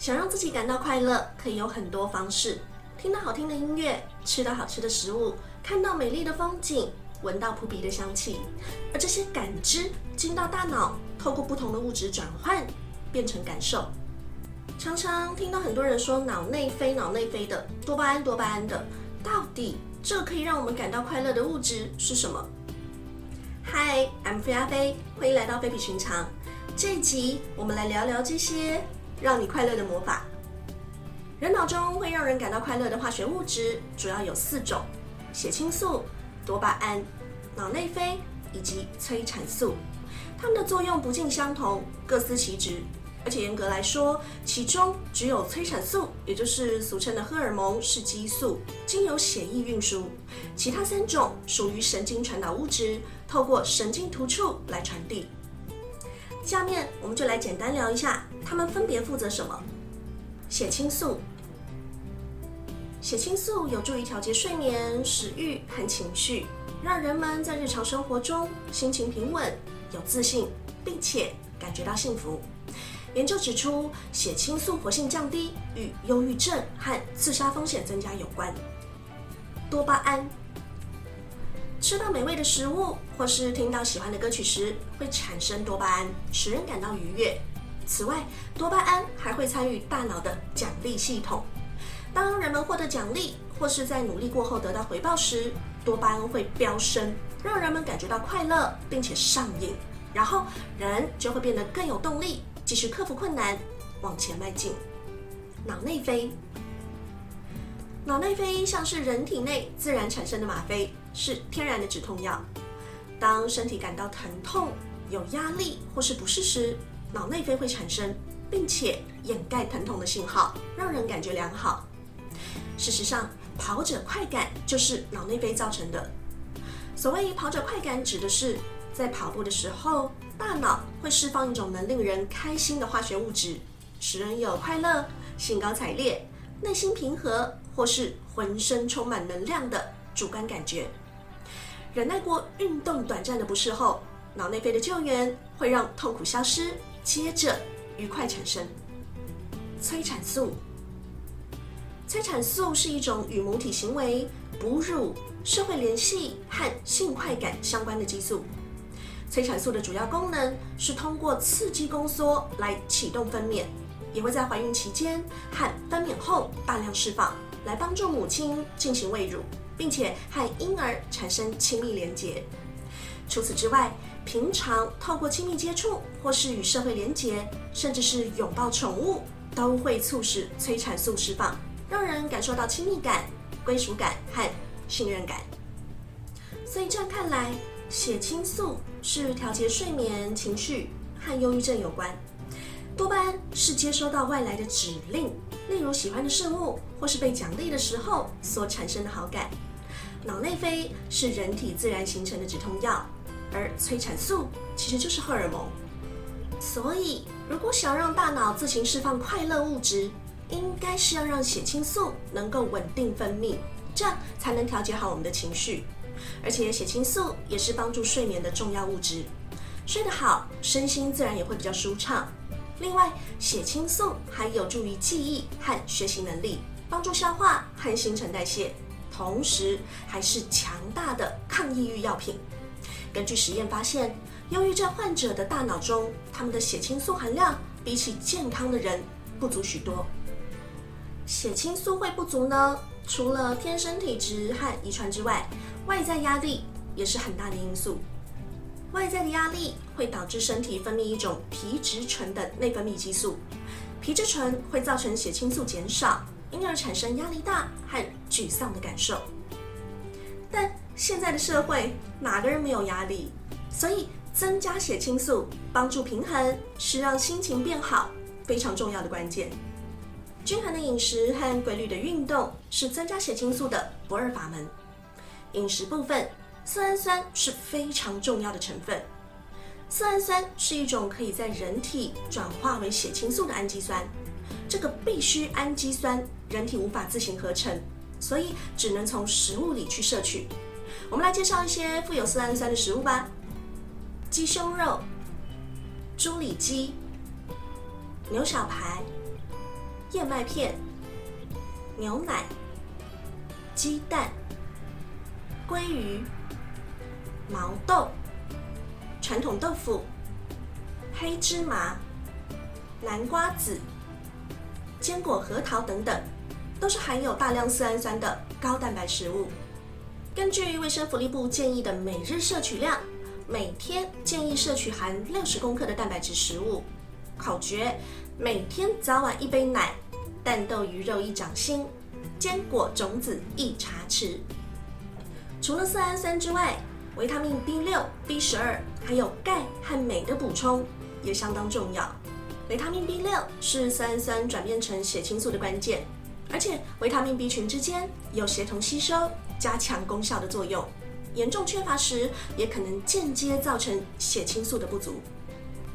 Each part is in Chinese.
想让自己感到快乐，可以有很多方式：听到好听的音乐，吃到好吃的食物，看到美丽的风景，闻到扑鼻的香气。而这些感知进到大脑，透过不同的物质转换，变成感受。常常听到很多人说脑内飞、脑内飞的多巴胺、多巴胺的，到底这可以让我们感到快乐的物质是什么？嗨，I'm 飞阿飞，欢迎来到非比寻常。这一集我们来聊聊这些让你快乐的魔法。人脑中会让人感到快乐的化学物质主要有四种：血清素、多巴胺、脑内啡以及催产素。它们的作用不尽相同，各司其职。而且严格来说，其中只有催产素，也就是俗称的荷尔蒙，是激素，经由血液运输；其他三种属于神经传导物质，透过神经突触来传递。下面我们就来简单聊一下，它们分别负责什么。血清素，血清素有助于调节睡眠、食欲和情绪，让人们在日常生活中心情平稳、有自信，并且感觉到幸福。研究指出，血清素活性降低与忧郁症和自杀风险增加有关。多巴胺，吃到美味的食物或是听到喜欢的歌曲时，会产生多巴胺，使人感到愉悦。此外，多巴胺还会参与大脑的奖励系统。当人们获得奖励或是在努力过后得到回报时，多巴胺会飙升，让人们感觉到快乐，并且上瘾，然后人就会变得更有动力。继续克服困难，往前迈进。脑内啡，脑内啡像是人体内自然产生的吗啡，是天然的止痛药。当身体感到疼痛、有压力或是不适时，脑内啡会产生，并且掩盖疼痛的信号，让人感觉良好。事实上，跑者快感就是脑内啡造成的。所谓跑者快感，指的是在跑步的时候。大脑会释放一种能令人开心的化学物质，使人有快乐、兴高采烈、内心平和，或是浑身充满能量的主观感觉。忍耐过运动短暂的不适后，脑内啡的救援会让痛苦消失，接着愉快产生。催产素，催产素是一种与母体行为、哺乳、社会联系和性快感相关的激素。催产素的主要功能是通过刺激宫缩来启动分娩，也会在怀孕期间和分娩后大量释放，来帮助母亲进行喂乳，并且和婴儿产生亲密连结。除此之外，平常透过亲密接触或是与社会连结，甚至是拥抱宠物，都会促使催产素释放，让人感受到亲密感、归属感和信任感。所以这样看来。血清素是调节睡眠、情绪和忧郁症有关。多巴胺是接收到外来的指令，例如喜欢的事物或是被奖励的时候所产生的好感。脑内啡是人体自然形成的止痛药，而催产素其实就是荷尔蒙。所以，如果想要让大脑自行释放快乐物质，应该是要让血清素能够稳定分泌，这样才能调节好我们的情绪。而且血清素也是帮助睡眠的重要物质，睡得好，身心自然也会比较舒畅。另外，血清素还有助于记忆和学习能力，帮助消化和新陈代谢，同时还是强大的抗抑郁药品。根据实验发现，忧郁症患者的大脑中，他们的血清素含量比起健康的人不足许多。血清素会不足呢？除了天生体质和遗传之外，外在压力也是很大的因素。外在的压力会导致身体分泌一种皮质醇的内分泌激素，皮质醇会造成血清素减少，因而产生压力大和沮丧的感受。但现在的社会哪个人没有压力？所以增加血清素帮助平衡，是让心情变好非常重要的关键。均衡的饮食和规律的运动是增加血清素的不二法门。饮食部分，色氨酸是非常重要的成分。色氨酸是一种可以在人体转化为血清素的氨基酸，这个必需氨基酸人体无法自行合成，所以只能从食物里去摄取。我们来介绍一些富有色氨酸的食物吧：鸡胸肉、猪里脊、牛小排。燕麦片、牛奶、鸡蛋、鲑鱼、毛豆、传统豆腐、黑芝麻、南瓜子、坚果、核桃等等，都是含有大量色氨酸的高蛋白食物。根据卫生福利部建议的每日摄取量，每天建议摄取含六十公克的蛋白质食物。口诀：每天早晚一杯奶，蛋豆鱼肉一掌心，坚果种子一茶匙。除了色氨酸之外，维他命 B 六、B 十二还有钙和镁的补充也相当重要。维他命 B 六是色氨酸转变成血清素的关键，而且维他命 B 群之间有协同吸收。加强功效的作用，严重缺乏时也可能间接造成血清素的不足。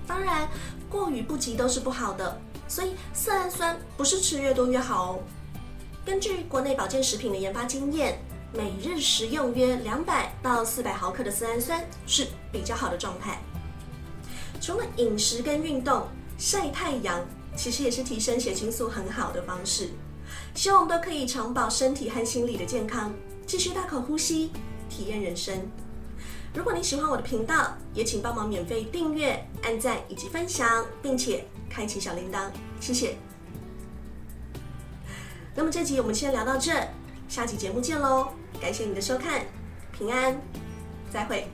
当然，过于不及都是不好的，所以色氨酸不是吃越多越好哦。根据国内保健食品的研发经验，每日食用约两百到四百毫克的色氨酸是比较好的状态。除了饮食跟运动，晒太阳其实也是提升血清素很好的方式。希望我们都可以长保身体和心理的健康。继续大口呼吸，体验人生。如果你喜欢我的频道，也请帮忙免费订阅、按赞以及分享，并且开启小铃铛，谢谢。那么这集我们先聊到这，下期节目见喽！感谢你的收看，平安，再会。